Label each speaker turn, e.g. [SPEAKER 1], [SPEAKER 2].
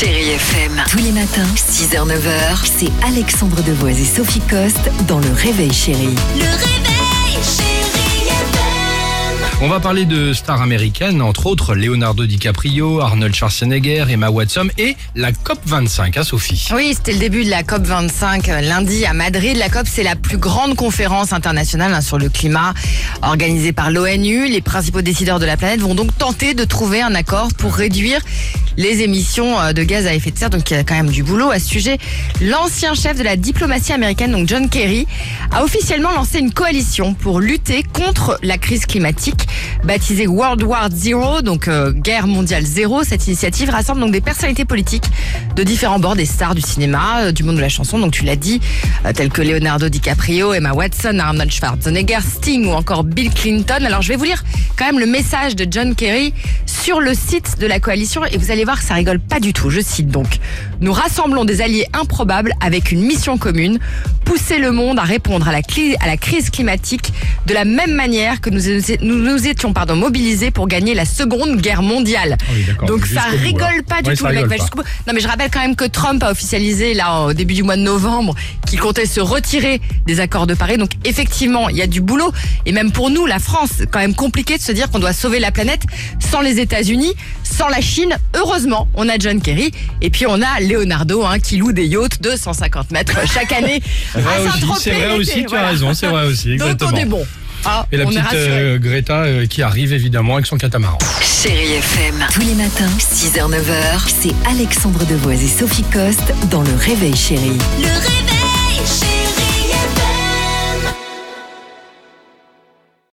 [SPEAKER 1] Chérie FM. Tous les matins, 6h, 9h, c'est Alexandre Devoise et Sophie Coste dans Le Réveil Chérie.
[SPEAKER 2] Le réveil, chérie FM.
[SPEAKER 3] On va parler de stars américaines, entre autres Leonardo DiCaprio, Arnold Schwarzenegger, Emma Watson et la COP25, hein Sophie?
[SPEAKER 4] Oui, c'était le début de la COP 25 euh, lundi à Madrid. La COP, c'est la plus grande conférence internationale hein, sur le climat organisée par l'ONU. Les principaux décideurs de la planète vont donc tenter de trouver un accord pour réduire les émissions euh, de gaz à effet de serre. Donc il y a quand même du boulot à ce sujet. L'ancien chef de la diplomatie américaine, donc John Kerry, a officiellement lancé une coalition pour lutter contre la crise climatique, baptisée World War Zero, donc euh, guerre mondiale zéro. Cette initiative rassemble donc des personnalités politiques de différents bords, des stars du cinéma, euh, du monde de la chanson, donc tu l'as dit, euh, tels que Leonardo DiCaprio, Emma Watson, Arnold Schwarzenegger, Sting ou encore Bill Clinton. Alors je vais vous lire quand même le message de John Kerry sur le site de la coalition et vous allez voir que ça rigole pas du tout. Je cite donc Nous rassemblons des alliés improbables avec une mission commune, pousser le monde à répondre à la, cli- à la crise climatique de la même manière que nous nous, nous étions pardon, mobilisés pour gagner la Seconde Guerre mondiale.
[SPEAKER 3] Ah oui,
[SPEAKER 4] donc ça rigole pas du
[SPEAKER 3] Ouais,
[SPEAKER 4] tout.
[SPEAKER 3] ça
[SPEAKER 4] le mec
[SPEAKER 3] rigole
[SPEAKER 4] va
[SPEAKER 3] pas.
[SPEAKER 4] jusqu'au bout. Non mais je rappelle quand même que Trump a officialisé là au début du mois de novembre qu'il comptait se retirer des accords de Paris. Donc effectivement, il y a du boulot et même pour nous, la France, c'est quand même compliqué de se dire qu'on doit sauver la planète sans les États-Unis, sans la Chine. Heureusement, on a John Kerry et puis on a Leonardo hein, qui loue des yachts de 150 mètres chaque année.
[SPEAKER 3] C'est vrai
[SPEAKER 4] à
[SPEAKER 3] aussi, c'est vrai aussi, tu
[SPEAKER 4] voilà.
[SPEAKER 3] as raison, c'est vrai aussi,
[SPEAKER 4] Donc
[SPEAKER 3] exactement.
[SPEAKER 4] on est bon. Ah,
[SPEAKER 3] Et la petite euh, Greta euh, qui arrive évidemment avec son catamaran.
[SPEAKER 1] Chérie FM. Tous les matins, 6h, 9h, c'est Alexandre Devoise et Sophie Coste dans Le Réveil Chérie.
[SPEAKER 2] Le réveil.